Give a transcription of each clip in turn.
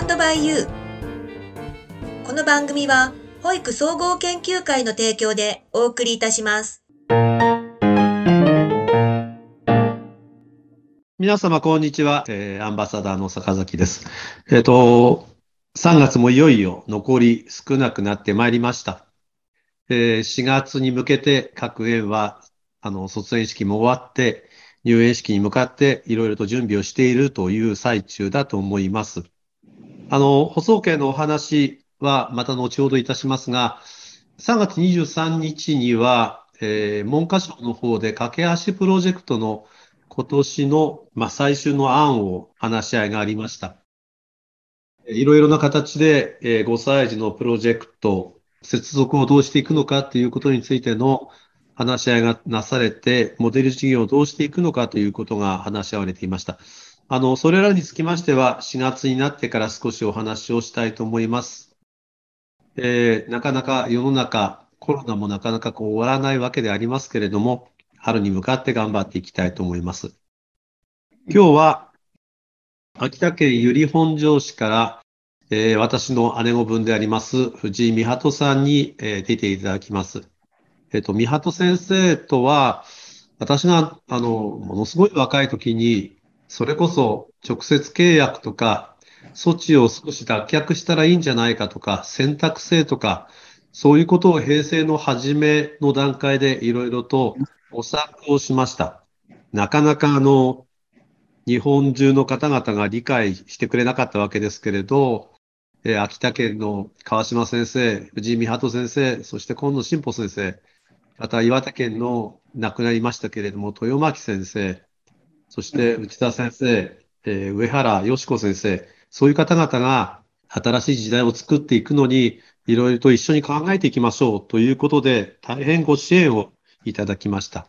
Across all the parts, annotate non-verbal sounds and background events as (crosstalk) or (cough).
ンドバイユー。この番組は、保育総合研究会の提供でお送りいたします。皆様、こんにちは。えー、アンバサダーの坂崎です。えっ、ー、と、3月もいよいよ残り少なくなってまいりました。えー、4月に向けて各園は、あの、卒園式も終わって、入園式に向かっていろいろと準備をしているという最中だと思います。あの、補送系のお話はまた後ほどいたしますが、3月23日には、えー、文科省の方で架け橋プロジェクトの今年の、まあ、最終の案を話し合いがありました。いろいろな形で、えー、5歳児のプロジェクト、接続をどうしていくのかということについての話し合いがなされて、モデル事業をどうしていくのかということが話し合われていました。あの、それらにつきましては、4月になってから少しお話をしたいと思います。えー、なかなか世の中、コロナもなかなかこう終わらないわけでありますけれども、春に向かって頑張っていきたいと思います。今日は、秋田県由利本荘市から、えー、私の姉御分であります、藤井美鳩さんに、えー、出ていただきます。えっ、と、三鳩先生とは、私が、あの、ものすごい若い時に、それこそ直接契約とか、措置を少し脱却したらいいんじゃないかとか、選択制とか、そういうことを平成の初めの段階でいろいろと模索をしました。なかなかあの、日本中の方々が理解してくれなかったわけですけれど、えー、秋田県の川島先生、藤井美鳩先生、そして今野進歩先生、また岩手県の亡くなりましたけれども、豊巻先生、そして内田先生、えー、上原よし子先生、そういう方々が新しい時代を作っていくのに、いろいろと一緒に考えていきましょうということで、大変ご支援をいただきました。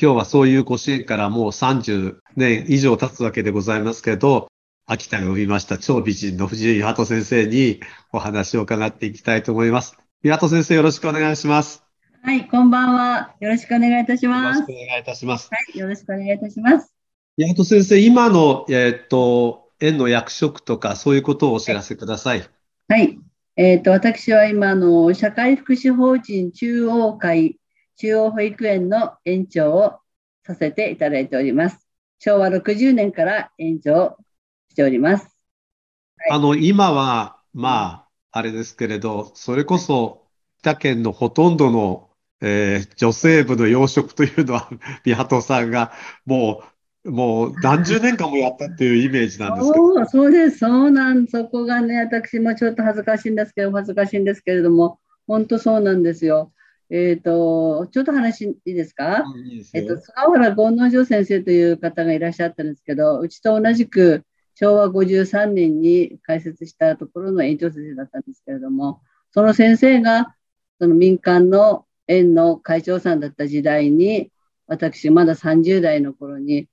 今日はそういうご支援からもう30年以上経つわけでございますけど、秋田が生みました超美人の藤井鳩先生にお話を伺っていきたいと思います。鳩先生よろしくお願いします。はい、こんばんは。よろしくお願いいたします。よろしくお願いいたします。はい、よろしくお願いいたします。八幡先生、今の、えー、っと、園の役職とか、そういうことをお知らせください。はい。えー、っと、私は今の社会福祉法人中央会、中央保育園の園長をさせていただいております。昭和60年から園長しております。はい、あの、今は、まあ、あれですけれど、それこそ、北県のほとんどのえー、女性部の養殖というのは、美鳩さんがもう、もう何十年間もやったっていうイメージなんですけど。そうです、そうなん、そこがね、私もちょっと恥ずかしいんですけど、恥ずかしいんですけれども、本当そうなんですよ。えっ、ー、と、ちょっと話いいですか、いいえっ、と、菅原権之丞先生という方がいらっしゃったんですけど、うちと同じく昭和53年に開設したところの園長先生だったんですけれども、その先生が、その民間の園の会長さんだった時代に、私、まだ30代の頃に、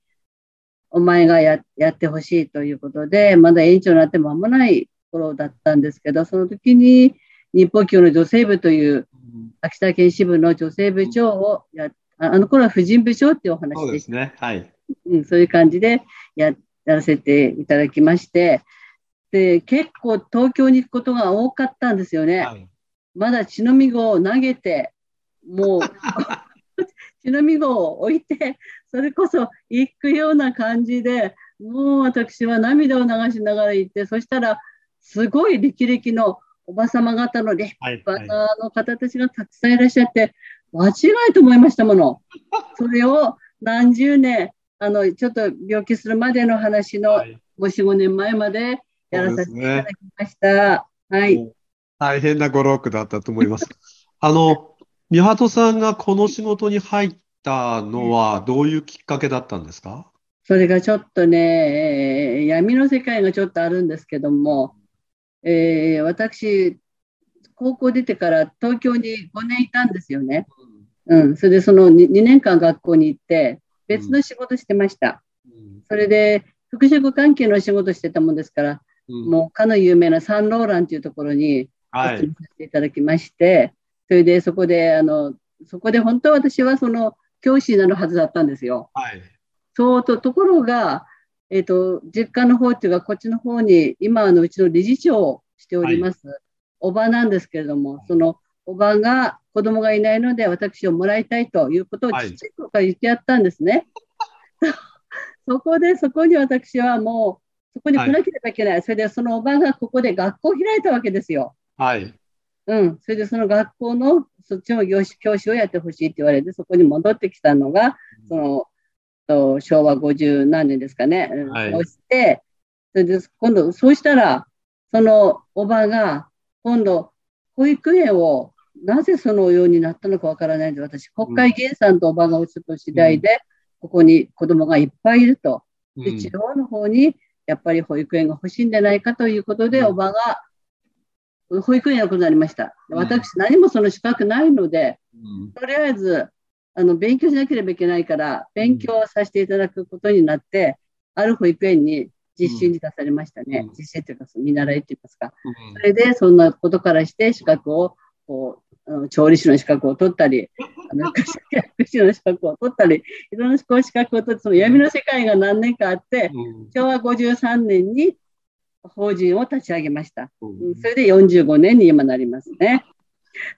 お前がややってほしいということで、まだ園長になって間もない頃だったんですけど、その時に日報協の女性部という秋田県支部の女性部長をやあの頃は婦人部長っていうお話でそうですね。はい。うん、そういう感じでややらせていただきまして、で、結構東京に行くことが多かったんですよね。はい、まだ血のみ子を投げて、もう (laughs) 血のみ子を置いて、それこそ行くような感じで、もう私は涙を流しながら行って、そしたら、すごい歴々のおばさま方の立派なの方たちがたくさんいらっしゃって、間違いと思いましたもの。それを何十年、あの、ちょっと病気するまでの話の5、4、5年前までやらさせていただきました。はい。大変なご労苦だったと思います。あの、三鳩さんがこの仕事に入ったのはどういうきっかけだったんですか？それがちょっとね、えー、闇の世界がちょっとあるんですけども、えー、私、高校出てから東京に5年いたんですよね。うん、それでその 2, 2年間学校に行って、別の仕事してました。うん、それで、服飾関係の仕事してたもんですから、うん、もうかの有名なサンローランというところに、はい、させていただきまして、それでそこで、あの、そこで本当は私はその教師になるはずだったんですよ。はい。そうと、ところが、えっ、ー、と、実家の方っていうか、こっちの方に、今、あの、うちの理事長をしております、はい、おばなんですけれども、その、おばが子供がいないので、私をもらいたいということをちっちゃい頃から言ってやったんですね。はい、そこで、そこに私はもう、そこに来なければいけない。はい、それで、そのおばがここで学校を開いたわけですよ。はい。うん。それで、その学校の、そっちの教師をやってほしいって言われて、そこに戻ってきたのが、その、と昭和50何年ですかね。はい、そして、それで、今度、そうしたら、そのおばが、今度、保育園をなぜそのようになったのかわからないんで、私、国会議員さんとおばがおちょっと次第で、ここに子供がいっぱいいると。で、地方の方に、やっぱり保育園が欲しいんじゃないかということで、おばが、保育園のことになりました。私、何もその資格ないので、とりあえず、あの、勉強しなければいけないから、勉強させていただくことになって、ある保育園に実習に出されましたね。実習というか、見習いといいますか。それで、そんなことからして資格を、こう、調理師の資格を取ったり、(laughs) あの、薬師の資格を取ったり、いろんな資格を取って、その闇の世界が何年かあって、昭和53年に法人を立ち上げました。それで45年に今なりますね。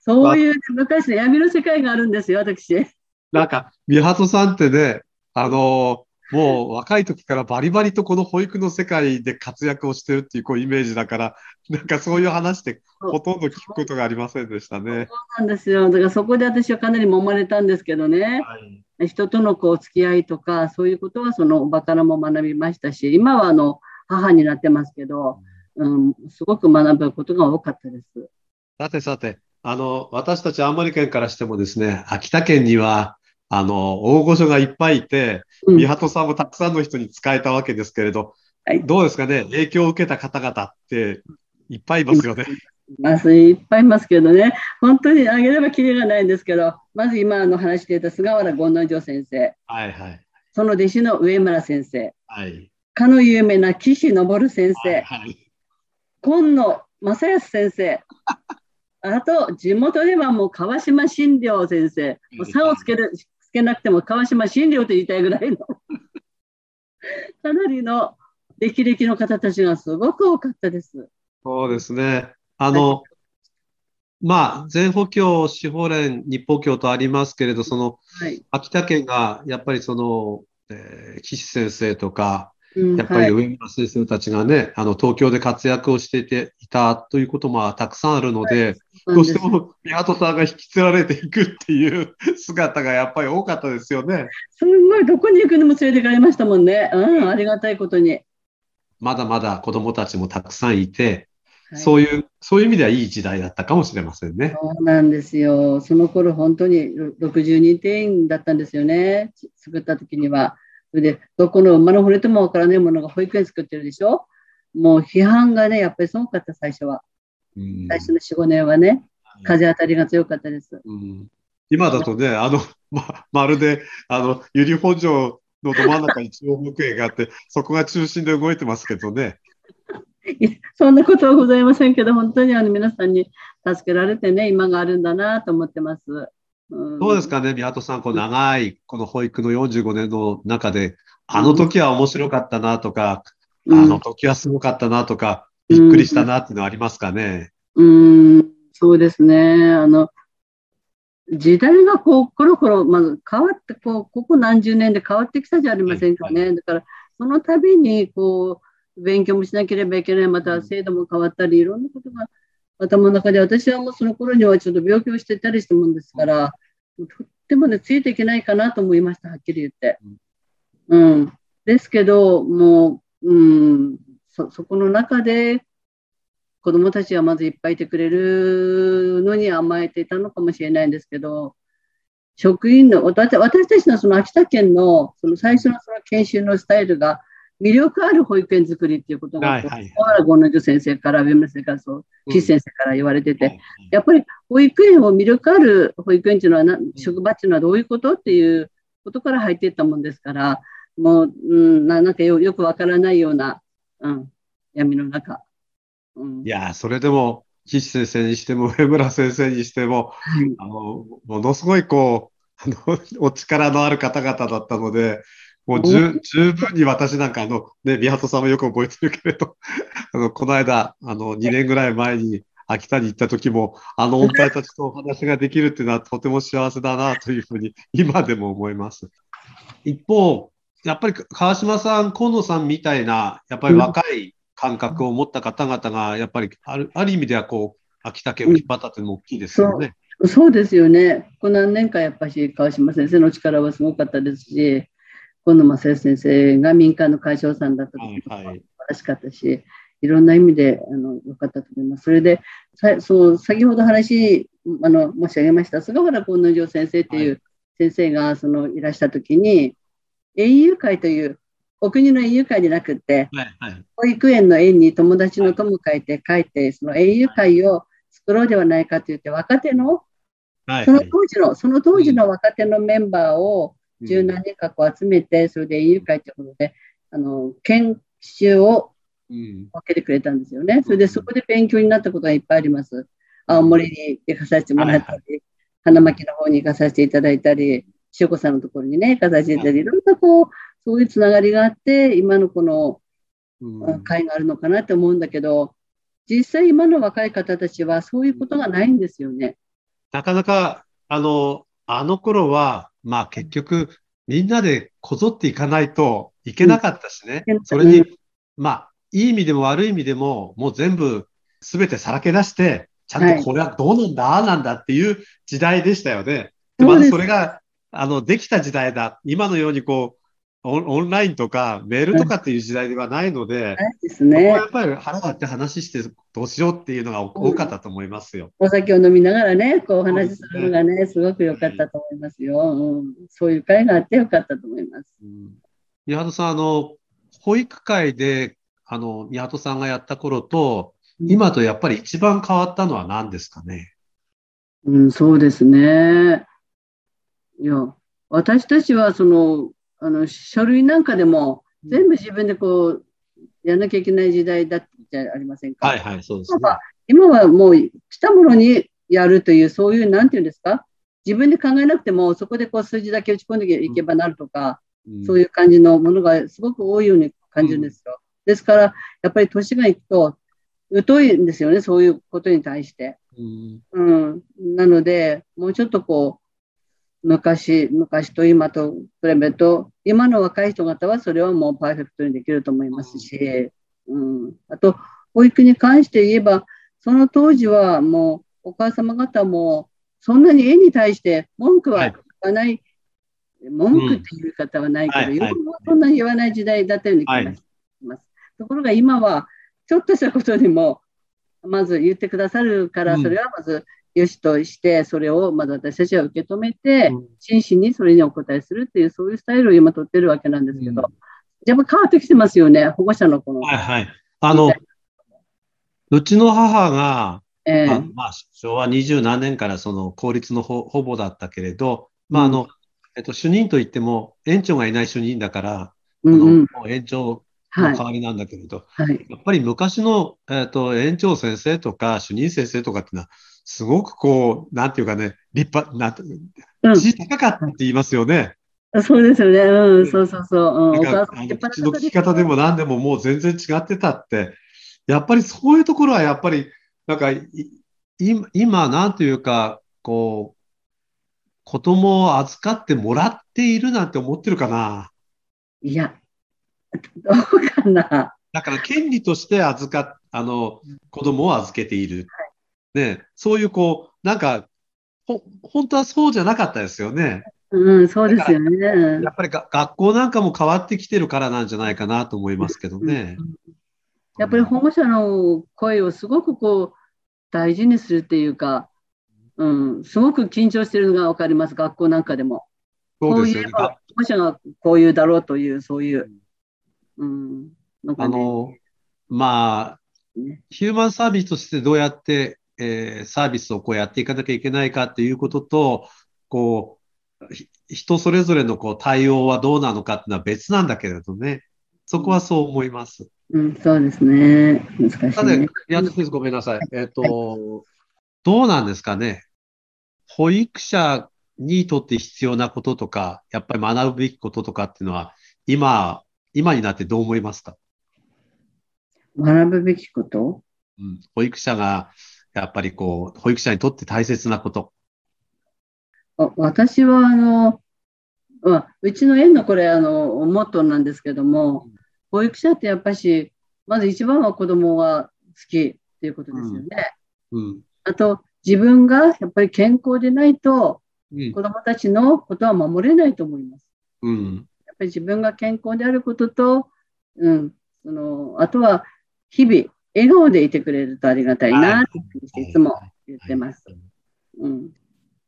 そういう昔の闇の世界があるんですよ、私。なんか、美鳩さんってね、あのもう若い時からバリバリとこの保育の世界で活躍をしてるっていうこうイメージだから、なんかそういう話ってほとんど聞くことがありませんでしたね。そうなんですよ。だからそこで私はかなり揉まれたんですけどね。はい、人とのこう付き合いとか、そういうことはそのおばからも学びましたし、今はあの母になってますけど、うん、すごく学ぶことが多かったです。さてさて、あの、私たち青森県からしてもですね、秋田県にはあの、大御所がいっぱいいて、美鳩さんもたくさんの人に使えたわけですけれど、はい、どうですかね、影響を受けた方々っていっぱいいますよね。まずいっぱいいますけどね、本当にあげればきりがないんですけど、まず今の話で言った菅原権之丞先生、はいはい、その弟子の上村先生、はい、かの有名な岸昇先生、はいはい、今野正康先生、(laughs) あと地元ではもう川島新良先生、もう差をつけるけなくても川島新良と言いたいぐらいの。(laughs) かなりの歴々の方たちがすごく多かったです。そうですね。あの、はい、まあ、全補教、司法連、日報教とありますけれど、その、はい、秋田県がやっぱりその、えー、岸先生とか、やっぱり上村先生たちがね、あの、東京で活躍をしていていたということもたくさんあるので、はい、どうしても宮戸さんが引き連れていくっていう (laughs) 姿がやっぱり多かったですよね。すごい、どこに行くにも連れてかれましたもんね。うん、ありがたいことに。まだまだ子供たちもたくさんいて、はい、そういう、そういう意味ではいい時代だったかもしれませんね。そうなんですよ。その頃本当に60人定員だったんですよね。作った時には。それで、どこの馬の骨ともわからないものが保育園作ってるでしょ？もう批判がね、やっぱりすごかった、最初は。最初の4、5年はね、風当たりが強かったです。今だとね、あの、ま、まるで、あの、由利本荘のど真ん中に中央保育園があって、(laughs) そこが中心で動いてますけどね。(laughs) そんなことはございませんけど、本当にあの皆さんに助けられてね、今があるんだなと思ってます。どうですかね、宮戸さん、こう長いこの保育の45年の中で、あの時は面白かったなとか、うん、あの時はすごかったなとか、びっくりしたなっていうのはありますかね？うん、うんそうですね。あの、時代がこう、コロコロ、まず変わって、こう、ここ何十年で変わってきたじゃありませんかね。はいはい、だから、その度に、こう、勉強もしなければいけない、また制度も変わったり、いろんなことが頭の中で、私はもうその頃にはちょっと病気をしてたりしたもんですから、とってもね、ついていけないかなと思いました、はっきり言って。うん。ですけど、もう、うん、そ、そこの中で、子供たちはまずいっぱいいてくれるのに甘えていたのかもしれないんですけど、職員の、私私たちのその秋田県のその最初のその研修のスタイルが、魅力ある保育園作りっていうことが、小原権之先生から、上村先生から、そう、岸先生から言われてて、やっぱり保育園を魅力ある保育園っていうのはな、職場っていうのはどういうことっていうことから入っていったもんですから、もう、うん、なんかよよくわからないような、うん、闇の中。うん、いや、それでも、岸先生にしても、上村先生にしても、はい、あの、ものすごいこう、あの、お力のある方々だったので、もう十十分に私なんかあの、ね、宮里さんもよく覚えてるけれど、(laughs) あの、この間、あの、2年ぐらい前に秋田に行った時も、あの音体たちとお話ができるっていうのはとても幸せだなというふうに (laughs) 今でも思います。一方、やっぱり川島さん、河野さんみたいな、やっぱり若い感覚を持った方々が、やっぱりあるある意味ではこう、秋田県を引っ張ったっていうのも大きいですよね。そうそうですよね。この何年かやっぱし川島先生の力はすごかったですし、河野正義先生が民間の会長さんだった時も素晴らしかったし、はいはい、いろんな意味であの良かったと思います。それで、さそう先ほど話あの申し上げました菅原幸之丞先生っていう先生がそのいらした時に、園遊会というお国の園遊会じゃなくて、はいはい、保育園の園に友達の友会って書いて、その園遊会を作ろうではないかと言って、若手の、その当時の、その当時の若手のメンバーを十何人かこう集めて、それで園遊会ということで、あの研修を分けてくれたんですよね。それでそこで勉強になったことがいっぱいあります。青森に行かさせてもらったり、花巻の方に行かさせていただいたり、塩子さんのところにね、行かさせていただいたり、いろんなこう、そういうつながりがあって、今のこの会があるのかなって思うんだけど、実際今の若い方たちはそういうことがないんですよね。なかなか、あの、あの頃は、まあ結局、みんなでこぞっていかないといけなかったしね。うん、それに、まあ、いい意味でも悪い意味でも、もう全部、すべてさらけ出して、ちゃんとこれはどうなんだ、ああなんだっていう時代でしたよね。で、まずそれが、あの、できた時代だ。今のようにこう、オンラインとかメールとかっていう時代ではないので、ですね、やっぱり腹割って話してどうしようっていうのが多かったと思いますよ。お酒を飲みながらね、こうお話しするのがね、すごく良かったと思いますよ。うん、そういう会があって良かったと思います。うん、宮本さん、あの、保育会で、あの、宮本さんがやった頃と、今とやっぱり一番変わったのは何ですかね？うん、そうですね。いや、私たちはそのあの書類なんかでも全部自分でこうやらなきゃいけない時代だじゃありませんか？はいはい、そうですね。今はもう来たものにやるという、そういう、なんていうんですか、自分で考えなくても、そこでこう数字だけ打ち込んでいけばなるとか、うん、そういう感じのものがすごく多いように感じるんですよ。うん、ですから、やっぱり年がいくと、疎いんですよね、そういうことに対して。うん、うん、なので、もうちょっとこう、昔、昔と今と比べると、今の若い人方はそれはもうパーフェクトにできると思いますし、うん、あと、保育に関して言えば、その当時はもうお母様方もそんなに絵に対して文句は言わない、はい、文句っていう方はないけど、うん。はいそんなに言わない時代だったように気がします。ところが今は、ちょっとしたことにも、まず言ってくださるから、それはまずよしとして、それをまず私たちは受け止めて、真摯にそれにお答えするっていう、そういうスタイルを今取ってるわけなんですけど、やっぱ変わってきてますよね、保護者のこの。はいはい。あの、うちの母が、えー、あまあ、昭和二十何年からその公立のほほぼだったけれど、まああの、えっと、主任といっても、園長がいない主任だから、うんうん、園長の代わりなんだけれど、はい。はい、やっぱり昔の、えっと、園長先生とか主任先生とかっていうのは、すごくこう、なんていうかね、立派、なんて、地位高かったって言いますよね。そうですよね。うん、そうそうそう。うん、なんかあの口の聞き方でも何でももう全然違ってたって、やっぱりそういうところはやっぱり、なんか今、なんというか、こう、子供を預かってもらっているなんて思ってるかな。いや、どうかな。だから権利として預かあの子供を預けている。ね、そういうこう、なんか、ほ、本当はそうじゃなかったですよね。うん、そうですよね。やっぱりが学校なんかも変わってきてるからなんじゃないかなと思いますけどね。やっぱり保護者の声をすごくこう、大事にするっていうか、うん、すごく緊張してるのが分かります、学校なんかでも。そうですよね。保護者がこういうだろうという、そういう。うん、ね、あの、まあ、ヒューマンサービスとしてどうやってえー、サービスをこうやっていかなきゃいけないかっていうことと、こう、人それぞれのこう対応はどうなのかっていうのは別なんだけれどね。そこはそう思います。うん、そうですね。難しい、ね。ただ、やつごめんなさい。えっ、ー、と、はい、どうなんですかね。保育者にとって必要なこととか、やっぱり学ぶべきこととかっていうのは、今、今になってどう思いますか？学ぶべきこと？うん。保育者が、やっぱりこう、保育者にとって大切なこと。あ私は、あの、まうちの園のこれ、あの、モットーなんですけども、保育者ってやっぱし、まず一番は子供が好きっていうことですよね。うん、うん、あと、自分がやっぱり健康でないと、子供たちのことは守れないと思います。うん、やっぱり自分が健康であることと、うん、そのあとは日々笑顔でいてくれるとありがたいなっていつも言ってます。うん、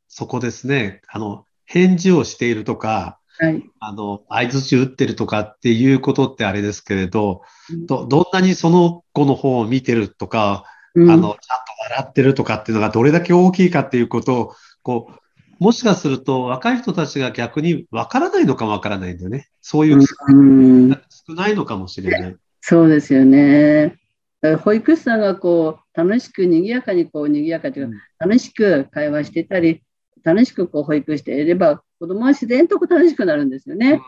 そこですね。あの、返事をしているとか、はい、あの、相槌打ってるとかっていうことってあれですけれど、うん、ど、どんなにその子の方を見てるとか、うん、あの、ちゃんと笑ってるとかっていうのがどれだけ大きいかっていうことを、こう、もしかすると若い人たちが逆にわからないのかもわからないんだよね。そういう少ないのかもしれない。そうですよね。保育士さんがこう楽しく賑やかにこう賑やかというか、楽しく会話してたり、楽しくこう保育していれば、子供は自然と楽しくなるんですよね。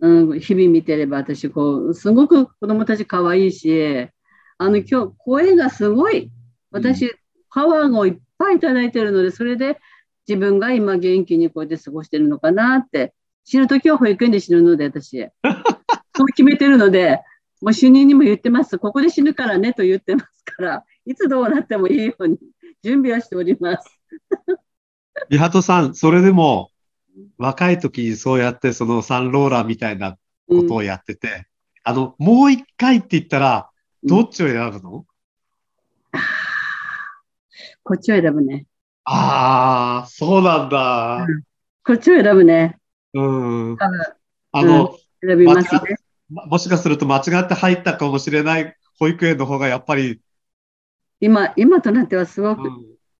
うん、日々見てれば、私こう、すごく子供たち可愛いし、あの今日声がすごい、私、パワーをいっぱいいただいてるので、それで自分が今元気にこうやって過ごしてるのかなって、死ぬ時は保育園で死ぬので、私。(laughs) そう決めてるので、もう主任にも言ってます。ここで死ぬからねと言ってますから、いつどうなってもいいように準備はしております。リハトさん、それでも若い時にそうやってそのサンローラーみたいなことをやってて、うん、あの、もう一回って言ったら、どっちを選ぶの、うん、こっちを選ぶね。ああ、そうなんだ、うん、こっちを選ぶね。うん。あの、うん、選びますね。もしかすると間違って入ったかもしれない保育園の方がやっぱり。今、今となってはすごく。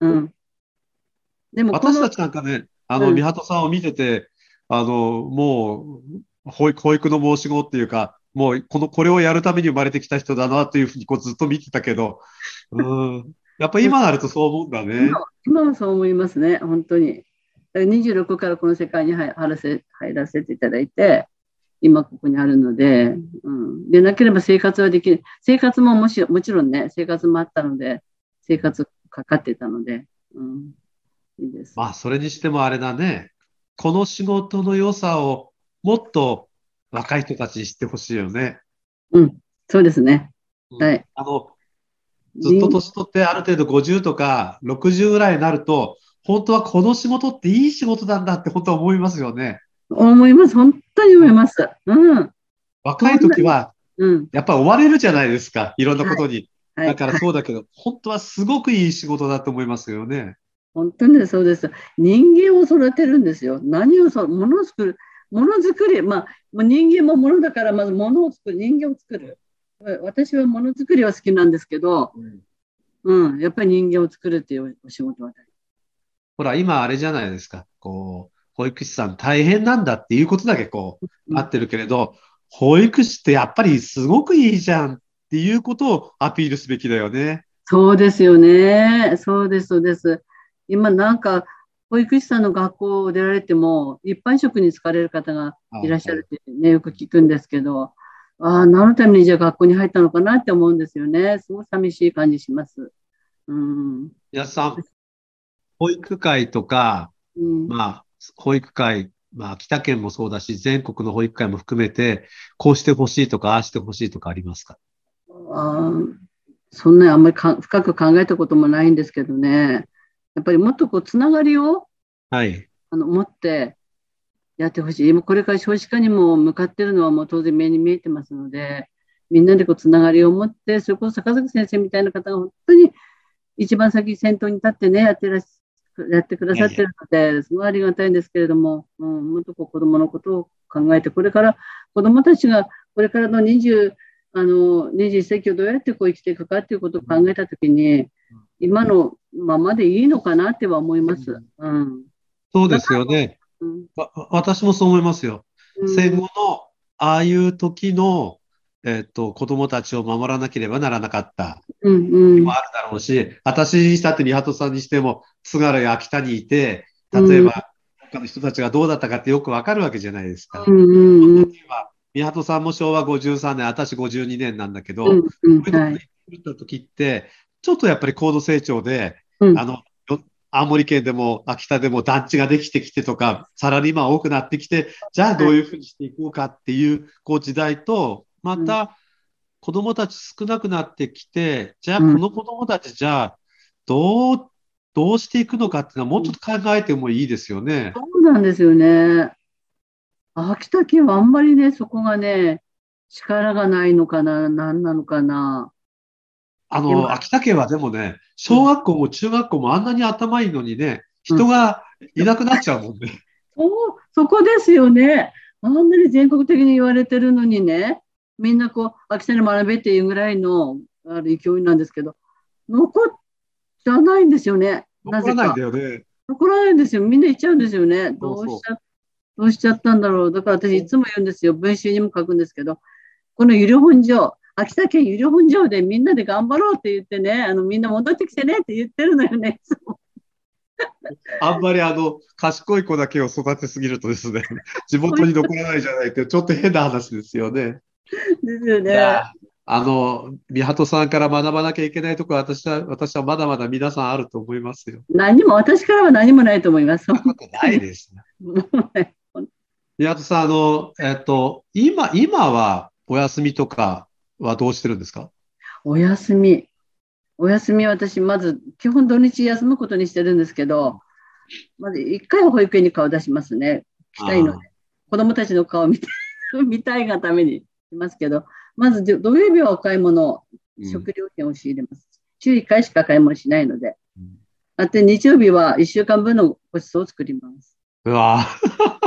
うん。うん、でも私たちなんかね、あの、うん、三鳩さんを見てて、あの、もう、保育、保育の申し子っていうか、もう、この、これをやるために生まれてきた人だなというふうにこうずっと見てたけど、うん。やっぱ今なるとそう思うんだね。今はそう思いますね、本当に。26からこの世界に入らせ入らせていただいて、今ここにあるので、うん、でなければ生活はできない。生活ももしもちろんね、生活もあったので、生活かかってたので、うん、いいです。まあ、それにしてもあれだね、この仕事の良さをもっと若い人たちに知ってほしいよね。うん、そうですね。はい。あの、ずっと年取ってある程度50とか60ぐらいになると、本当はこの仕事っていい仕事なんだって本当は思いますよね。思います。本当に思います。うん。若い時は、やっぱ追われるじゃないですか。いろんなことに。はい、だからそうだけど、はい、本当はすごくいい仕事だと思いますよね。本当にそうです。人間を育てるんですよ。何をそ、ものを作る。ものづくり、まあ、人間もものだから、まずものを作る、人間を作る。私はものづくりは好きなんですけど、うん、うん、やっぱり人間を作るっていうお仕事はほら、今あれじゃないですか。こう、保育士さん大変なんだっていうことだけこう、あってるけれど、保育士ってやっぱりすごくいいじゃんっていうことをアピールすべきだよね。そうですよね。そうです、そうです。今なんか、保育士さんの学校を出られても、一般職に疲れる方がいらっしゃるってね、よく聞くんですけど、ああ、何のためにじゃあ学校に入ったのかなって思うんですよね。すごい寂しい感じします。うん。安さん、保育会とか、うん、まあ、保育会、まあ、秋田県もそうだし、全国の保育会も含めて、こうしてほしいとか、ああしてほしいとかありますか？あそんなにあんまりか深く考えたこともないんですけどね。やっぱりもっとこう、つながりを、はい。あの、持ってやってほしい。今、これから少子化にも向かってるのはもう当然目に見えてますので、みんなでこう、つながりを持って、それこそ坂崎先生みたいな方が本当に一番先先頭に立ってね、やってらっしやってくださってるので、すごいありがたいんですけれども、うん、もっとこう子供のことを考えて、これから子供たちがこれからの20、あの、21世紀をどうやってこう生きていくかっていうことを考えたときに、今のままでいいのかなっては思います。うん。そうですよね。うん、私もそう思いますよ。戦後のああいう時のえっ、と、子供たちを守らなければならなかった。うんうん。もあるだろうし、私にしたって、三鳩さんにしても、津軽や秋田にいて、例えば、他の人たちがどうだったかってよくわかるわけじゃないですか。うんうんうん、は宮戸さんも昭和53年、私52年なんだけど、うんうんこういうとこはいに来た時って、ちょっとやっぱり高度成長で、うん。あの、よ青森県でも秋田でも団地ができてきてとか、サラリーマン多くなってきて、じゃあどういうふうにしていこうかっていう、こう時代と、また子供たち少なくなってきて、じゃあこうん。の子供たちじゃあどう、どうしていくのかっていうのはもうちょっと考えてもいいですよね。そうなんですよね。秋田県はあんまりね、そこがね、力がないのかな、何なのかな。あの、秋田県はでもね、小学校も中学校もあんなに頭いいのにね、人がいなくなっちゃうもんね。そう、そこですよね。あんなに全国的に言われてるのにね、みんなこう、秋田に学べっていうぐらいのある勢いなんですけど、残っちゃないんですよね。なぜか残らないんだ。よね。残らないんですよ。みんな行っちゃうんですよね。どそうしちゃ、どうしちゃったんだろう。だから私いつも言うんですよ。文集にも書くんですけど、このゆり本城、秋田県ゆり本城でみんなで頑張ろうって言ってね、あのみんな戻ってきてねって言ってるのよね。あんまりあの、賢い子だけを育てすぎるとですね、(laughs) 地元に残らないじゃないって、ちょっと変な話ですよね。ですよね。あの、宮戸さんから学ばなきゃいけないところは、私は、私はまだまだ皆さんあると思いますよ。何も、私からは何もないと思います。そんなことないですね。(laughs) 宮戸さん、あの、えっと、今、今はお休みとかはどうしてるんですか？お休み。お休み、私、まず、基本土日休むことにしてるんですけど、まず一回は保育園に顔出しますね。来たいので。子供たちの顔を見て (laughs) 見たいがためにしますけど、まず土土曜日はお買い物、うん食料品を仕入れます。週1回しか買い物しないので。うんあって日曜日は1週間分のごちそうを作ります。うわぁ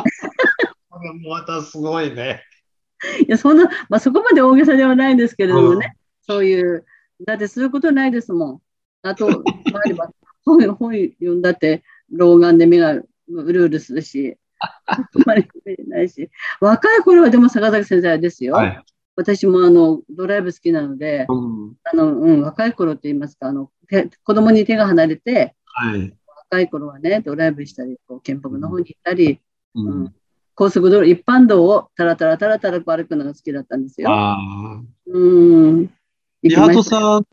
これもまたすごいね。いや、そんな、まあ、そこまで大げさではないんですけれどもね、そういう、だってすることないですもん。あと、まああれば本 (laughs) 本読んだって、老眼で目がうるうるするし、あまりないし、若い頃はでも坂崎先生ですよ。はい。私もあのドライブ好きなので、うん。あのうん、若い頃って言いますかあの手、子供に手が離れて、はい。若い頃はね、ドライブしたり、こう県北の方に行ったり、ううんん。高速道路、一般道をタラタラタラタラこう歩くのが好きだったんですよ。うん。行き宮戸ましたさん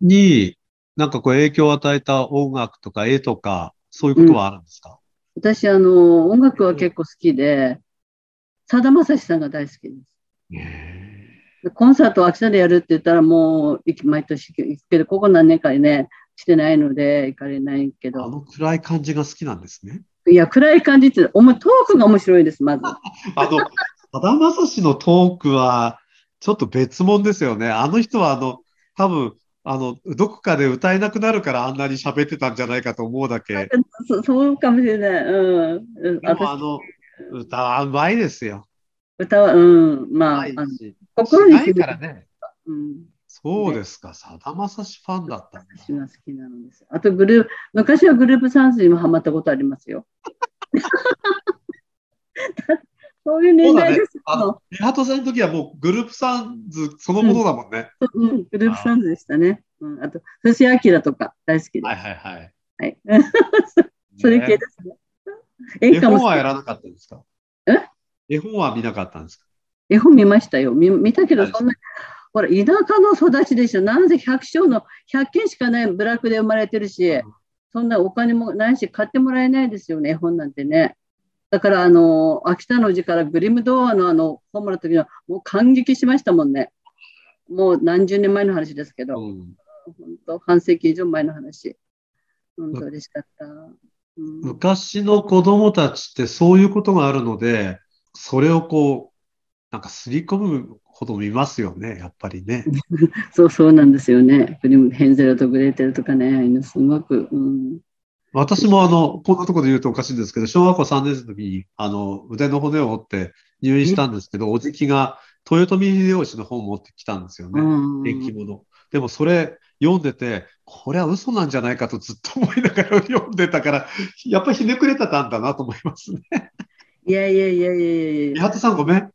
に、なんかこう影響を与えた音楽とか絵とか、そういうことはあるんですか、私、あの、音楽は結構好きで、さだまさしさんが大好きです。コンサートを秋田でやるって言ったらもう毎年行くけど、ここ何年かね、してないので行かれないけえあど、の暗い感じが好きなんですね。いや、暗い感じって、おもトークが面白いです、まず。(laughs) あの、さだまさしのトークは、ちょっと別物ですよね。あの人は、あの、多分、あの、どこかで歌えなくなるからあんなに喋ってたんじゃないかと思うだけ。そそうかもしれない。うん。うんでも、あ私、の、歌はうまいですよ。歌は、うん。まあ、うまいし。心にしないからね。うん。そうですか。さだまさしファンだったんだ。私が好きなのです。あと、グループ、昔はグループサンスにもハマったことありますよ。(laughs) そういう年代ですあの、リハトさんの時はもうグループサンズそのものだもんね。うん、グループサンズでしたね。うん、あと、藤井明とか大好きです。はいはいはい。はい。(laughs) それ系ねですね。絵演歌も好き本はやらなかったんですか？え？絵本は見なかったんですか？絵本見ましたよ。見見たけど、はいそんな、ほら、田舎の育ちでしょ。なんせ100章の100件しかないブラックで生まれてるし、そんなお金もないし、買ってもらえないですよね、絵本なんてね。だから、あの、秋田の字からグリム童話のあの本もらった時は、もう感激しましたもんね。もう何十年前の話ですけど、うん本当、半世紀以上前の話。本当嬉しかった。うん、昔の子供たちってそういうことがあるので、それをこう、なんか刷り込むほど見ますよね、やっぱりね。(laughs) そうそうなんですよね。ヘンゼルとグレーテルとかね、すごく。うん、私もあの、こんなところで言うとおかしいんですけど、小学校3年生の時に、あの、腕の骨を折って入院したんですけど、おじきが豊臣秀吉の本を持ってきたんですよね。うん電気物。でもそれ読んでて、これは嘘なんじゃないかとずっと思いながら (laughs) 読んでたから、やっぱりひねくれてたんだなと思いますね。いやいやいやいやいやいや。宮戸さんごめん。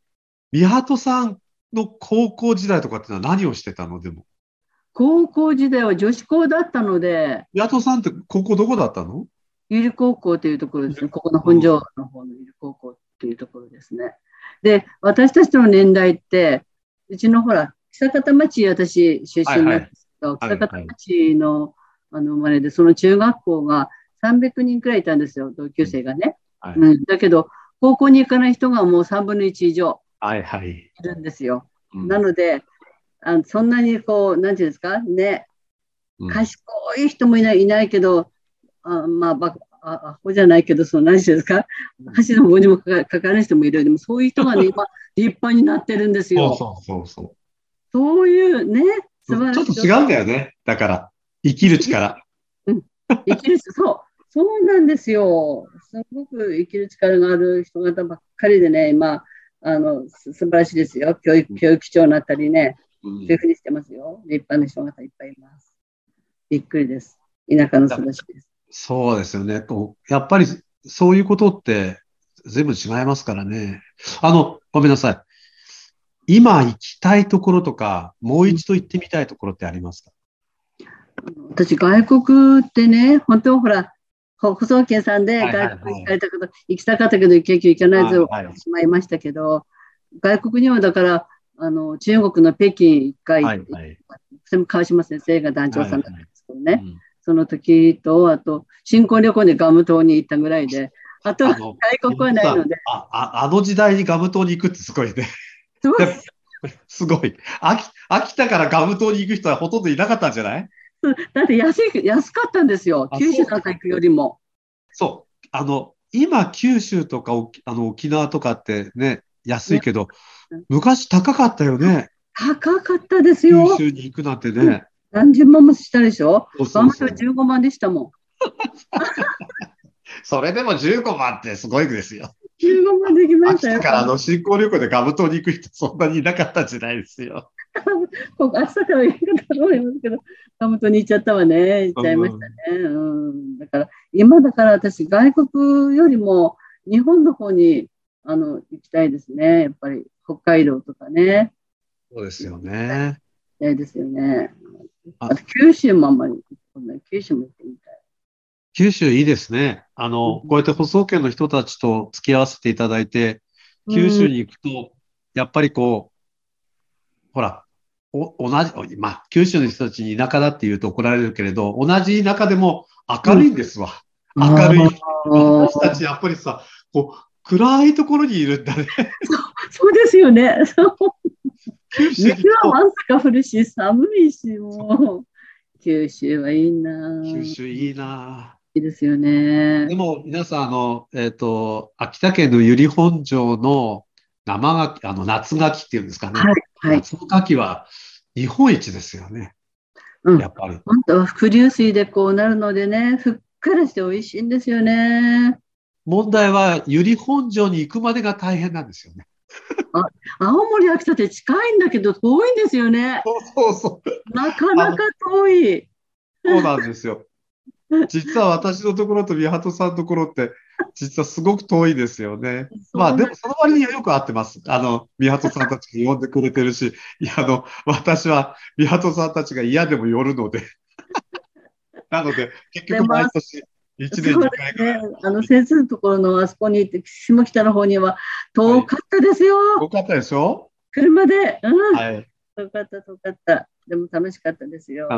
宮戸さんの高校時代とかってのは何をしてたの？でも。高校時代は女子校だったので、宮戸さんって高校どこだったの？ゆり高校というところですね。ここの本庄の方のゆり高校というところですね。で、私たちの年代って、うちのほら、久方町、私出身なんですけど、はいはい、久方町のあの生まれで、その中学校が300人くらいいたんですよ、同級生がね。はい、うん、だけど、高校に行かない人がもう3分の1以上いるんですよ。はいはい、なので、あのそんなにこう、なんていうんですか、ね、賢い人もいないいないけど、あまあ、ばあアホじゃないけど、その何てうんですか、箸の棒にもかかる人もいるでもそういう人がね、(laughs) 今、立派になってるんですよ。そうそうそうそういうね、素晴らしい。ちょっと違うんだよね。だから、生きる力。うん、生きる、そう。そうなんですよ。すごく生きる力がある人方ばっかりでね、今、あの、す素晴らしいですよ。教育、教育長になったりね、そういうふうにしてますよ。立派な人方いっぱいいます。びっくりです。田舎の育ちです。そうですよね。やっぱりそういうことって全部違いますからね。あの、ごめんなさい。今行きたいところとか、もう一度行ってみたいところってありますか、私、外国ってね、本当ほら、保送券さんで外国に行かれたけど、行きたかったけど、結局行かないとしまいましたけど、外国にはだから、あの中国の北京一回、はいはい、それも川島先生が団長さんだったんですけどね、はいはいうん、その時と、あと、新婚旅行でガム島に行ったぐらいで、あとは外国はないので。あああの時代にガム島に行くってすごいね。(laughs) すごい。すごい秋。秋田からガム島に行く人はほとんどいなかったんじゃない？(laughs) だって安い安かったんですよ、九州なんか行くよりも。そう、あの今、九州とかあの沖縄とかってね、安いけど、ね、昔高かったよね。高かったですよ。九州に行くなんてね。何十万もしたでしょ？そうそうそう ?15 万でしたもん。(laughs) それでも15万ってすごいですよ。15万できましたよ。からあの新興旅行でガム島に行く人そんなにいなかったんじゃないですよ。(laughs) ここ朝から行くと思いますけど、ガム島に行っちゃったわね。行っちゃいましたね。うん、だから、今だから私、外国よりも日本の方にあの行きたいですね。やっぱり北海道とかね。そうですよね。行きたいですよね。あと九州もあんまり、九州も行ってみたい。九州いいですね。あの、こうやって舗装圏の人たちと付き合わせていただいて、九州に行くと、やっぱりこう、ほら、お同じ、まあ、九州の人たちに田舎だって言うと怒られるけれど、同じ田舎でも明るいんですわ。うん、明るい。私たちやっぱりさ、こう、暗いところにいるんだね。そうですよね。九州雪はわずか降るし、寒いし、もう。九州はいいな。九州いいな。いいですよね。でも皆さん、あの、えっ、ー、と、秋田県の由利本荘の生牡蠣、あの、夏牡蠣っていうんですかね。はい。はい、夏の牡蠣は日本一ですよね。うん。やっぱり。本当は伏流水でこうなるのでね、ふっくらして美味しいんですよね。問題は、由利本荘に行くまでが大変なんですよね。あ青森、秋田って近いんだけど遠いんですよね。そうそうそう。なかなか遠い。そうなんですよ。実は私のところと宮鳩さんのところって、(laughs) 実はすごく遠いですよね。まあでもその割にはよく合ってます。あの、宮鳩さんたちが呼んでくれてるし、(laughs) いや、あの、私は宮鳩さんたちが嫌でも寄るので。(laughs) なので、結局毎年、一年に回ね、あの先生のところのあそこに行って、下北の方には遠かったですよ。はい、遠かったでしょ？車で。うん。はい。遠かった、遠かった。でも楽しかったですよ。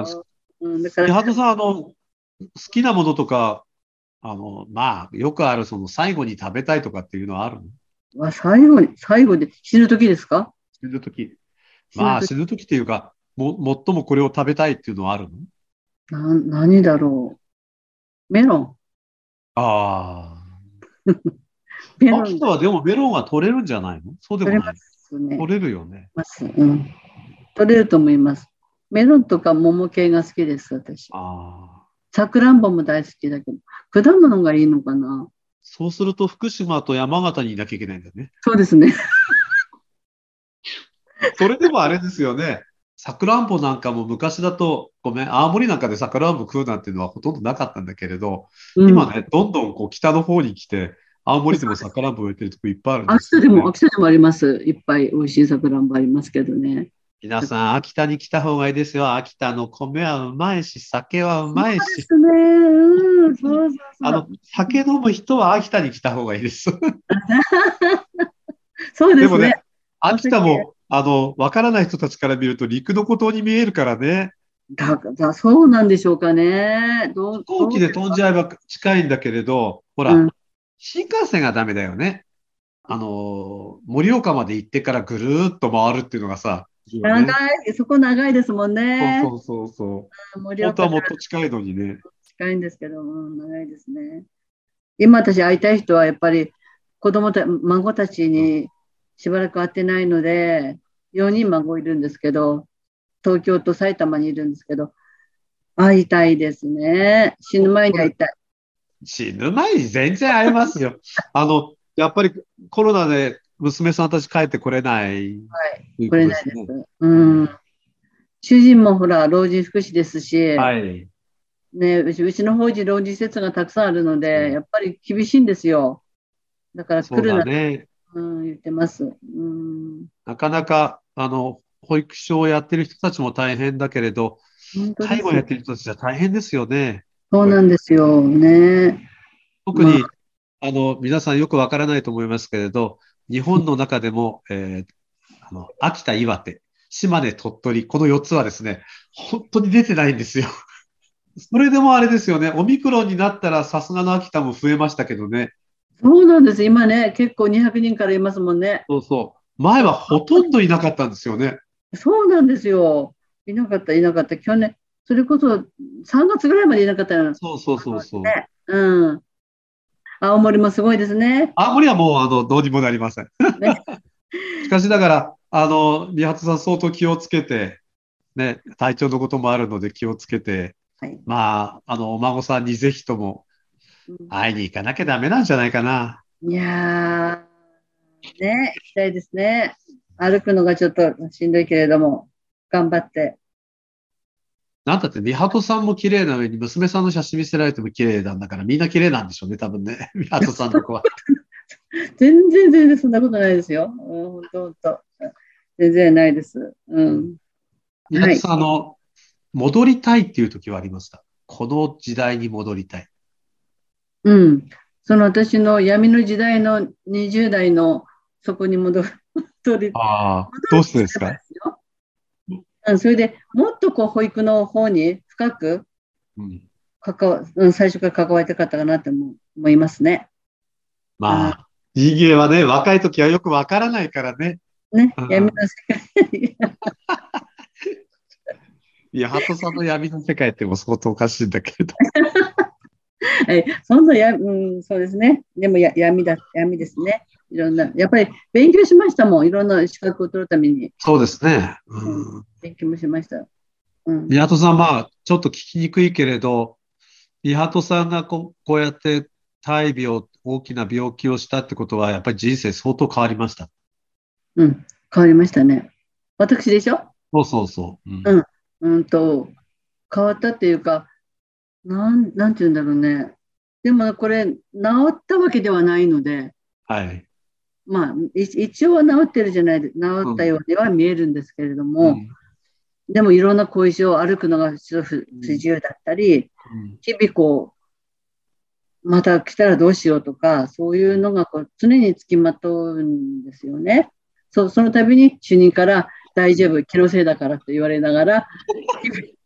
うん、だから。八幡さん、あの、好きなものとか、あの、まあ、よくある、その、最後に食べたいとかっていうのはあるの？あ最後に、最後で死ぬ時ですか？死ぬ時。まあ、死ぬ時っていうか、も、最もこれを食べたいっていうのはあるの？な、何だろう。メロン。ああ。(laughs) メロン。秋田はでもメロンは取れるんじゃないの？そうでもない。取れね。取れるよね。うん。取れると思います。メロンとか桃系が好きです、私。ああ。さくらんぼも大好きだけど、果物がいいのかな？そうすると福島と山形にいなきゃいけないんだね。そうですね。それでもあれですよね。さくらんぼなんかも昔だと、ごめん、青森なんかでさくらんぼ食うなんていうのはほとんどなかったんだけれど、うん、今ね、どんどんこう北の方に来て、青森でもさくらんぼ植えてるとこいっぱいあるんです、ね、秋田でも、秋田でもあります。いっぱい美味しいさくらんぼありますけどね。皆さん、秋田に来た方がいいですよ。秋田の米はうまいし、酒はうまいし。そうですね。うん、そうそうそう。あの、酒飲む人は秋田に来た方がいいです。(laughs) そうですね。でもね、秋田も、あの、わからない人たちから見ると陸の孤島に見えるからね。だ、だ、そうなんでしょうかね。どう飛行機で飛んじゃえば近いんだけれど、ほら、うん、新幹線がダメだよね。あの、盛岡まで行ってからぐるーっと回るっていうのがさ、ね、長い、そこ長いですもんね。そうそうそうそう。本当はもっと近いのにね。近いんですけど、うん、長いですね。今私会いたい人はやっぱり子供た、孫たちにしばらく会ってないので、4人孫いるんですけど、東京と埼玉にいるんですけど、会いたいですね。死ぬ前に会いたい。死ぬ前に全然会えますよ。あの、やっぱりコロナで娘さんたち帰ってこれない、ね、はい、来れないです。うん。主人もほら、老人福祉ですし、はい。ね、うちうちの法人老人施設がたくさんあるので、うん、やっぱり厳しいんですよ。だから来るな、ね、うん、言ってます。うん、なかなか、あの、保育所をやってる人たちも大変だけれど、介護やってる人たちは大変ですよね。そうなんですよね。特に、まあ、あの、皆さんよくわからないと思いますけれど、日本の中でも、えー、あの、秋田、岩手、島根、鳥取、この4つはですね、本当に出てないんですよ。(laughs) それでもあれですよね、オミクロンになったらさすがの秋田も増えましたけどね。そうなんです。今ね、結構200人からいますもんね。そうそう。前はほとんどいなかったんですよね。そうなんですよ。いなかった、いなかった。去年、それこそ3月ぐらいまでいなかったよ。そうそうそうそう。ね、うん。青森もすごいですね。青森はもう、あの、どうにもなりません。ね、(laughs) しかしながら、あの、宮初さん相当気をつけて、ね、体調のこともあるので気をつけて、はい、まあ、あの、お孫さんにぜひとも会いに行かなきゃダメなんじゃないかな。いやー、ね、行きたいですね。歩くのがちょっとしんどいけれども、頑張って。なんだって、美鳩さんも綺麗な上に、娘さんの写真見せられても綺麗なんだから、みんな綺麗なんでしょうね、多分ね。(laughs) 美鳩さんの子は。全然全然そんなことないですよ。本当本当。全然ないです。うん。美鳩さん、はい、あの、戻りたいっていう時はありました？この時代に戻りたい。うん。その私の闇の時代の20代のそこに戻りああ、どうしてですか？それでもっとこう保育の方に深く関わ、うん、最初から関わりたかったかなって思いますね。まあ、人間はね、若い時はよくわからないからね。ね、闇の世界。いや、ハトさんの闇の世界っても相当おかしいんだけれど。(laughs) はい、そんなや、うん、そうですね。でもや闇だ、闇ですね。いろんな、やっぱり勉強しましたもん。いろんな資格を取るために。そうですね。うん、勉強もしました。うん。宮戸さん、まあ、ちょっと聞きにくいけれど、宮戸さんがここうやって大病、大きな病気をしたってことは、やっぱり人生相当変わりました。うん、変わりましたね。私でしょ？そうそうそう。うん、うん、うんと、変わったっていうか、なん、なんて言うんだろうね。でもこれ、治ったわけではないので、はい。まあ、一応は治ってるじゃない、治ったようには見えるんですけれども、うん、でもいろんな後遺症、歩くのが不自由だったり、うん、日々こう、また来たらどうしようとか、そういうのがこう常につきまとうんですよね。そその度に主任から大丈夫、気のせいだからと言われながら、(laughs)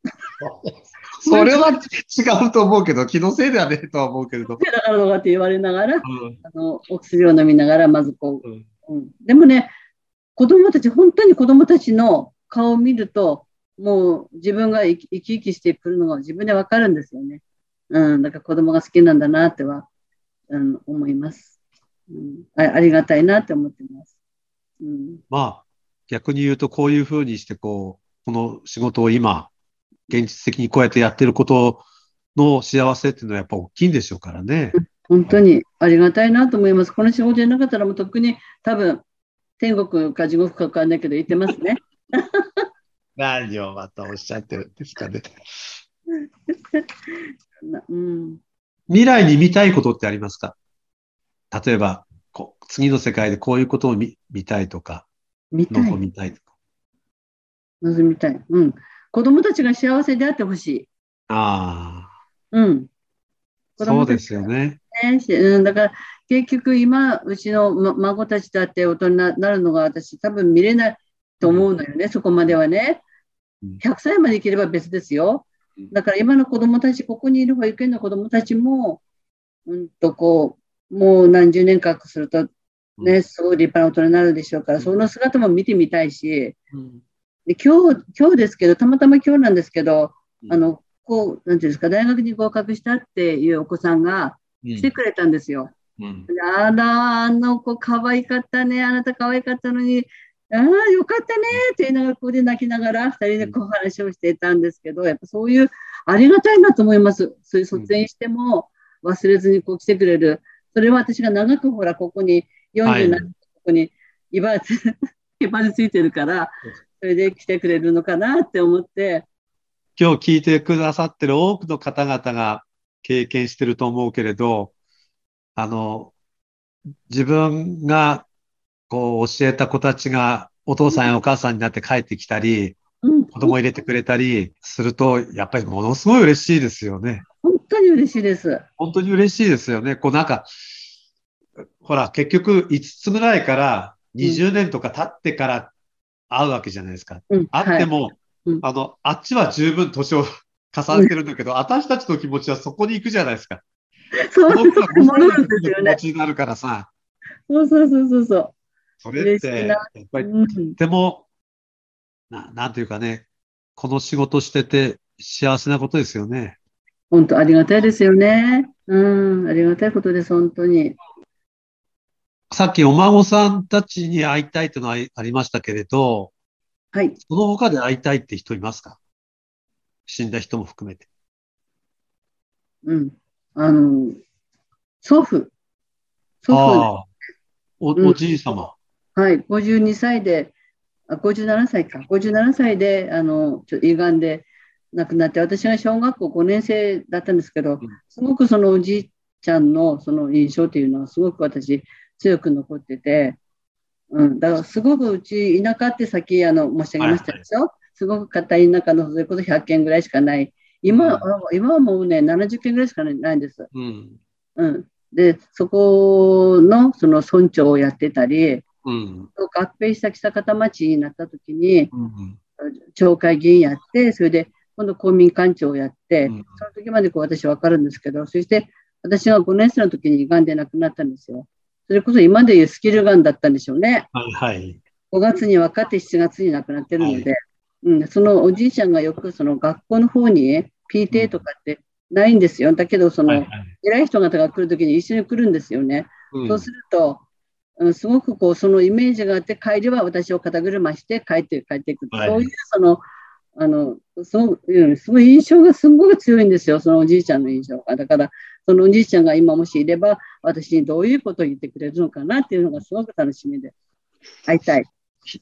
(laughs) (laughs) それは違うと思うけど、気のせいではねえとは思うけれど。だからとかって言われながら、うん、あのお薬を飲みながら、まずこう、うんうん、でもね、子供たち、本当に子供たちの顔を見ると、もう自分が生き生き生きしてくるのが自分でわかるんですよね。うん、だから子供が好きなんだなっては、うん、思います、うん、あ。ありがたいなって思ってます。うん、まあ、逆に言うと、こういうふうにして、こう、この仕事を今、現実的にこうやってやってることの幸せっていうのはやっぱ大きいんでしょうからね。本当にありがたいなと思います。この仕事じゃなかったらもうとっくに多分天国か地獄かわかんないけど言ってますね。(laughs) 何をまたおっしゃってるんですかね。(laughs) うん、未来に見たいことってありますか？例えばこ次の世界でこういうことを見見たいとか、見たい。見たいとか。望みたい。うん。子供たちが幸せであってほしい。ああ。うん。そうですよね。ねうん、だから結局今、うちの孫たちだって大人になるのが私多分見れないと思うのよね、うん、そこまではね。100歳まで生きれば別ですよ。だから今の子供たち、ここにいる保育園の子供たちも、うんとこう、もう何十年かすると、ね、すごい立派な大人になるでしょうから、その姿も見てみたいし、で今日、今日ですけど、たまたま今日なんですけど、あの、こう、なんていうんですか、大学に合格したっていうお子さんが来てくれたんですよ。うん、あら、あの子可愛かったね、あなた可愛かったのに、ああ、よかったねって言いながら、ここで泣きながら、二人でこう話をしていたんですけど、やっぱそういう、ありがたいなと思います。そういう卒園しても忘れずにこう来てくれる。それは私が長くほら、ここに、40になって、ここに、いばつ、(laughs) いばついてるから、それで来てくれるのかなって思って、今日聞いてくださってる多くの方々が経験してると思うけれど、あの、自分がこう教えた子たちがお父さんやお母さんになって帰ってきたり、うん、子供入れてくれたりすると、やっぱりものすごい嬉しいですよね。本当に嬉しいです。本当に嬉しいですよね。こうなんか、ほら、結局5つぐらいから20年とか経ってから会うわけじゃないですか。うん、会っても、はいうん、あの、あっちは十分年を (laughs) 重ねてるんだけど、うん、私たちの気持ちはそこに行くじゃないですか。そうそうそう。戻るんですよね。気持ちになるからさ。そうそうそうそうそう。それって、やっぱり、とっても、ななんていうかね、この仕事してて幸せなことですよね。本当、ありがたいですよね。うん、ありがたいことです、本当に。さっきお孫さんたちに会いたいというのはありましたけれど、はい。その他で会いたいって人いますか？死んだ人も含めて。うん。あの、祖父。祖父お。おじい様、うん、はい。52歳で、あ57歳か。57歳で、あの、ちょ歪んで亡くなって、私が小学校5年生だったんですけど、すごくそのおじいちゃんのその印象というのはすごく私強く残ってて、うん、だからすごくうち田舎ってさっきあの申し上げましたでしょ、はいはい、すごく硬い田舎のそれこそ100件ぐらいしかない。今,、うん、今はもうね、70件ぐらいしかないんです。うん、うん、で、そこのその村長をやってたり、うん、合併した北方町になった時に、うん、町会議員やって、それで今度公民館長をやって、その時までこう私分かるんですけど、そして私が5年生の時にがんで亡くなったんですよ。それこそ今でいうスキルガンだったんでしょうね。はい。5月に分かって7月に亡くなってるので、はい、うん、そのおじいちゃんがよくその学校の方に PTA とかってないんですよ。だけど、その、偉い人方が来るときに一緒に来るんですよね。うん、そうすると、うん、すごくこう、そのイメージがあって、帰りは私を肩車して帰って帰っていく。はい、そういうその、あの、そう、すごい印象がすごく強いんですよ。そのおじいちゃんの印象が。だから、そのおじいちゃんが今もしいれば、私にどういうことを言ってくれるのかなっていうのがすごく楽しみで、会いたい。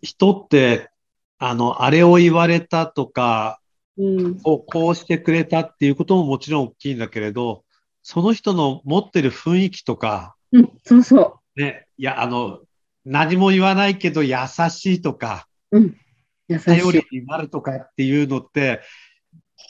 人って、あの、あれを言われたとか、うん、こうしてくれたっていうことももちろん大きいんだけれど、その人の持ってる雰囲気とか、うん、そうそう。ね、いや、あの、何も言わないけど優しいとか、うん、優しい。頼りになるとかっていうのって、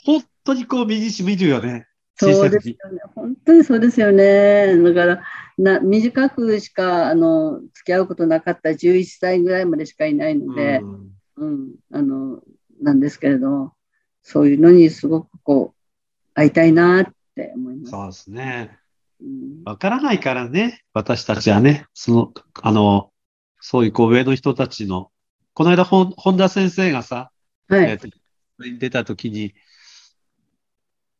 本当にこう身にしみるよね。そうですよね。本当にそうですよね。だからな短くしかあの付き合うことなかった11歳ぐらいまでしかいないので、うん、うん、あのなんですけれど、そういうのにすごくこう会いたいなって思います。そうですね。わ、うん、からないからね、私たちはね、その、あの、そういうこう上の人たちの、この間本田先生がさ、はい、えー、出た時に、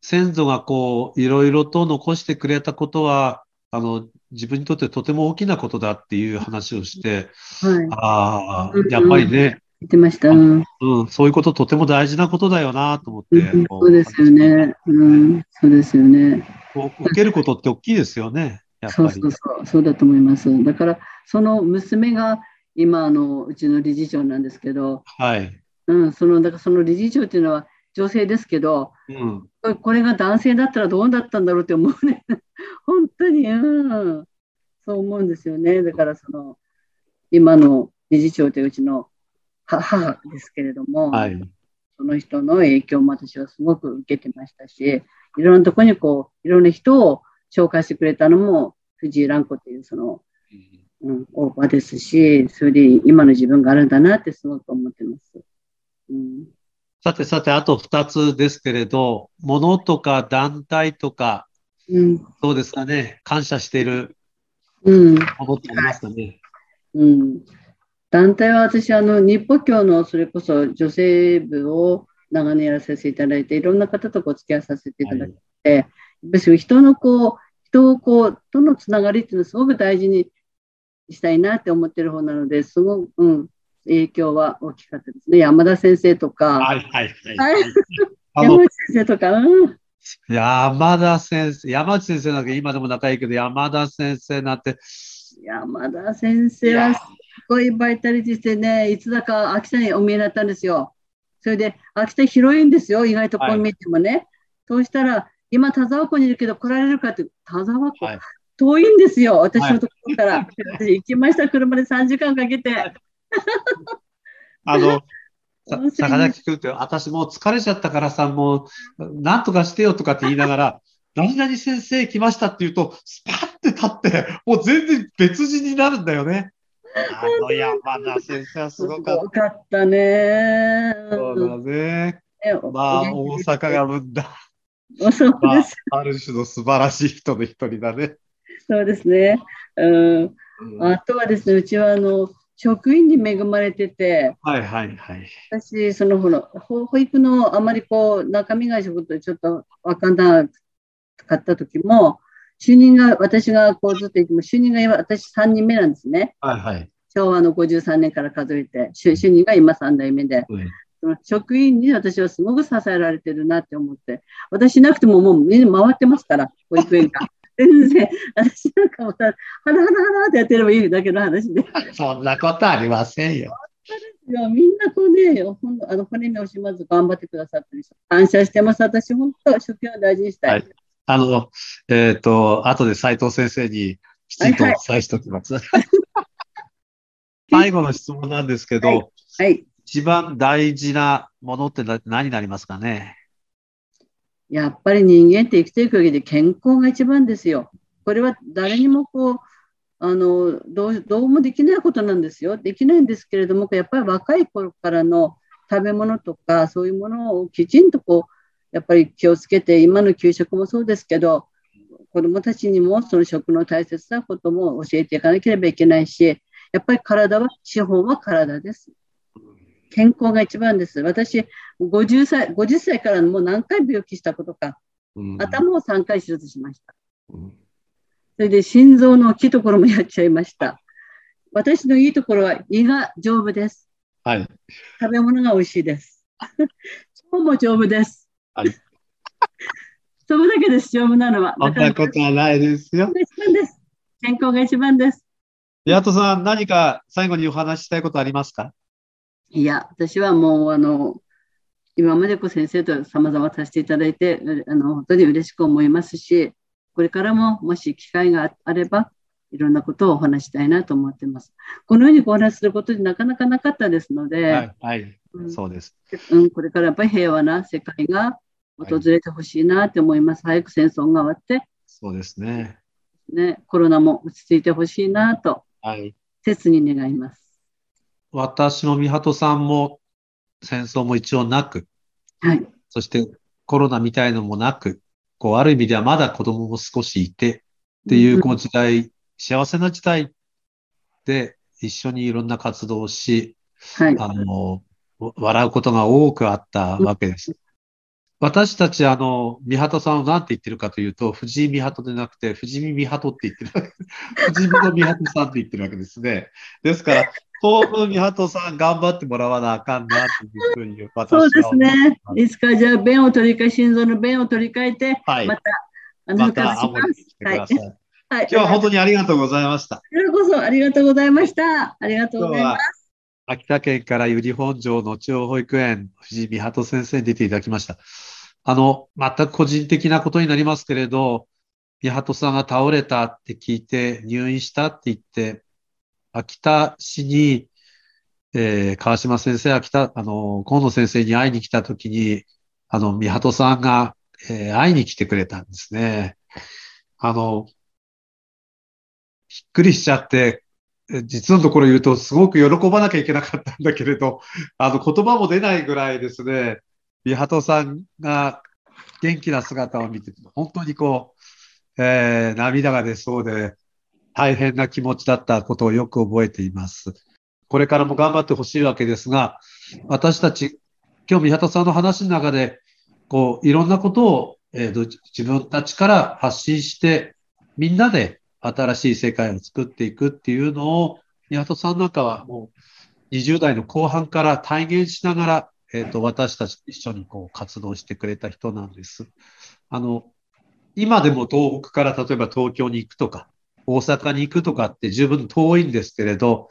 先祖がこう、いろいろと残してくれたことは、あの、自分にとってとても大きなことだっていう話をして、はい、ああ、やっぱりね、言ってました、うん、うん。そういうこととても大事なことだよなと思って、うん、そうですよね。うん、そうですよね。受けることって大きいですよね。そうそうそう、そうだと思います。だから、その娘が今、あの、うちの理事長なんですけど、はい。うん、その、だからその理事長っていうのは、女性ですけど、うん、これが男性だったらどうだったんだろうって思うね。(laughs) 本当に、うん、そう思うんですよね。だからその、今の理事長といううちの母ですけれども、はい、その人の影響も私はすごく受けてましたし、いろんなところにこう、いろんな人を紹介してくれたのも藤井蘭子っていうその、うん、オーバーですし、それで今の自分があるんだなってすごく思ってます。うん、さてさて、あと2つですけれど、物とか団体とか、うん、どうですかね、感謝しているものってありますかね？うん、団体は私、あの日歩教のそれこそ女性部を長年やらせていただいて、いろんな方とお付き合いさせていただいて、はい、やっぱり人のこう、人をこう、とのつながりっていうのをすごく大事にしたいなって思ってる方なので、すごく、うん、影響は大きかったですね。山田先生とか、はいはいはい。山内先生とか、うん。山田先生、山内先生なんか今でも仲いいけど、山田先生なんて。山田先生はすごいバイタリティしてね、いつだか秋田にお見えになったんですよ。それで、秋田広いんですよ、意外とこう見てもね。はい、そうしたら、今、田沢湖にいるけど来られるかって、田沢湖、はい、遠いんですよ、私のところから。はい、私行きました、車で3時間かけて。(laughs) あの、坂崎君って、私もう疲れちゃったからさ、もう、なんとかしてよとかって言いながら、(laughs) 何々先生来ましたって言うと、スパッて立って、もう全然別人になるんだよね。あの山田先生はすごかった。かったね。そうだね。まあ、大阪が生んだ。(laughs) そうまあ。ある種の素晴らしい人の一人だね。そうですね。うん。あとはですね、うちはあの、職員に恵まれてて、はいはいはい。私、そのほら、保育のあまりこう、中身が職とちょっと分かんなかった時も、就任が、私がこうずっと言っても、就任が今、私3人目なんですね。はいはい。昭和の53年から数えて、就任が今3代目で、うん、その職員に私はすごく支えられてるなって思って、私なくてももうみんな回ってますから、保育園が。全然、私なんかもさ、はなはなはなってやってればいいだけの話で。そんなことありませんよ。みんなこうね、ほんあの骨に惜しまず頑張ってくださってる人、感謝してます。私、本当、職業を大事にしたい。はい、あの、えっ、ー、と、後で斉藤先生にきちんとお伝えしておきます。はいはい、(laughs) 最後の質問なんですけど、はい、はい、一番大事なものって何になりますかね？やっぱり人間って生きていく上で健康が一番ですよ。これは誰にもこう、あのどうどうもできないことなんですよ。できないんですけれども、やっぱり若い頃からの食べ物とか、そういうものをきちんとこう、やっぱり気をつけて、今の給食もそうですけど、子どもたちにもその食の大切なことも教えていかなければいけないし、やっぱり体は、資本は体です。健康が一番です。私、50歳 ,50 歳からもう何回病気したことか、うん、頭を3回手術しました。うん、それで心臓の大きいところもやっちゃいました。私のいいところは胃が丈夫です。はい。食べ物が美味しいです。腸も丈夫です。はい。それだけです、丈夫なのは。そんなことはないですよ。健康が一番です。ヤトさん、何か最後にお話ししたいことありますか？いや、私はもう、あの、今までこう先生と様々させていただいて、あの、本当に嬉しく思いますし、これからももし機会があれば、いろんなことをお話したいなと思ってます。このようにお話しすることでなかなかなかったですので、はい、はい、うん、そうです、うん。これからやっぱり平和な世界が訪れてほしいなって思います。はい、早く戦争が終わって、そうですね。ね、コロナも落ち着いてほしいなと、はい、切に願います。私も美鳩さんも戦争も一応なく、はい。そしてコロナみたいのもなく、こう、ある意味ではまだ子供も少しいて、っていうこの時代、うん、幸せな時代で一緒にいろんな活動をし、はい。あの、笑うことが多くあったわけです。私たち、あの、三鳩さんを何て言ってるかというと、藤井三鳩でなくて、藤見三鳩って言ってるわけです。藤見の三鳩さんって言ってるわけですね。ですから、当分三鳩さん頑張ってもらわなあかんなというふうに私はそうですね。いつかじゃあ、弁を取り替え、心臓の弁を取り替えて、はい、また、あの、また青森に来てください。はいはい、今日は本当にありがとうございました。こちらこそありがとうございました。ありがとうございます。秋田県から由利本荘の地方保育園、藤井美鳩先生に出ていただきました。あの、全く個人的なことになりますけれど、美鳩さんが倒れたって聞いて、入院したって言って、秋田市に、えー、川島先生、秋田、あの、河野先生に会いに来たときに、あの、美鳩さんが、えー、会いに来てくれたんですね。あの、びっくりしちゃって、実のところ言うと、すごく喜ばなきゃいけなかったんだけれど、あの、言葉も出ないぐらいですね、美鳩さんが元気な姿を見て、本当にこう、えー、涙が出そうで、大変な気持ちだったことをよく覚えています。これからも頑張ってほしいわけですが、私たち、今日、宮田さんの話の中で、こう、いろんなことを、えー、自分たちから発信して、みんなで新しい世界を作っていくっていうのを、宮田さんなんかはもう20代の後半から体現しながら、えっ、ー、と、私たちと一緒にこう活動してくれた人なんです。あの、今でも東北から例えば東京に行くとか、大阪に行くとかって十分遠いんですけれど、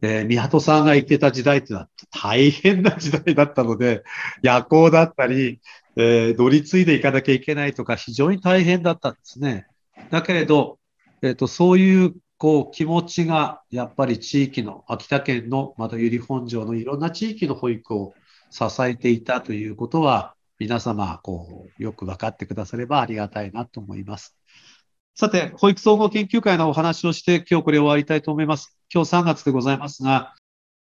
えー、宮戸さんが行ってた時代ってのは大変な時代だったので、夜行だったり、えー、乗り継いで行かなきゃいけないとか非常に大変だったんですね。だけれど、えっ、ー、と、そういうこう気持ちがやっぱり地域の秋田県のまた由利本荘のいろんな地域の保育を支えていたということは皆様こうよく分かってくださればありがたいなと思います。さて、保育総合研究会のお話をして、今日これ終わりたいと思います。今日3月でございますが、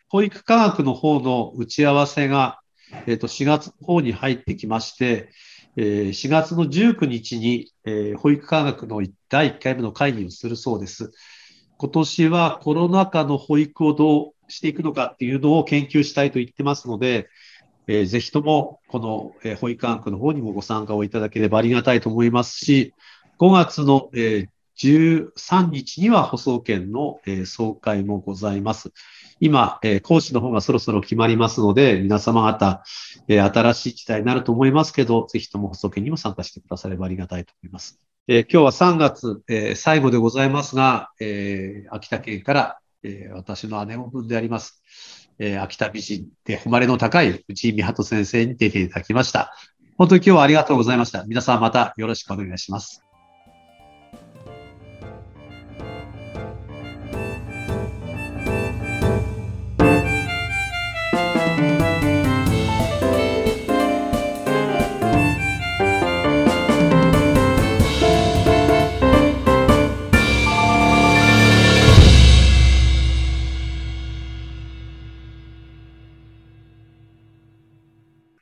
保育科学の方の打ち合わせが、えっ、ー、と、4月の方に入ってきまして、えー、4月の19日に、えー、保育科学の第1回目の会議をするそうです。今年はコロナ禍の保育をどうしていくのかっていうのを研究したいと言ってますので、えー、ぜひともこの、えー、保育科学の方にもご参加をいただければありがたいと思いますし、5月の、えー、13日には舗装券の、えー、総会もございます。今、えー、講師の方がそろそろ決まりますので、皆様方、えー、新しい時代になると思いますけど、ぜひとも補送券にも参加してくださればありがたいと思います。えー、今日は3月、えー、最後でございますが、えー、秋田県から、えー、私の姉御分であります、えー、秋田美人で誉れの高い内井美鳩先生に出ていただきました。本当に今日はありがとうございました。皆さんまたよろしくお願いします。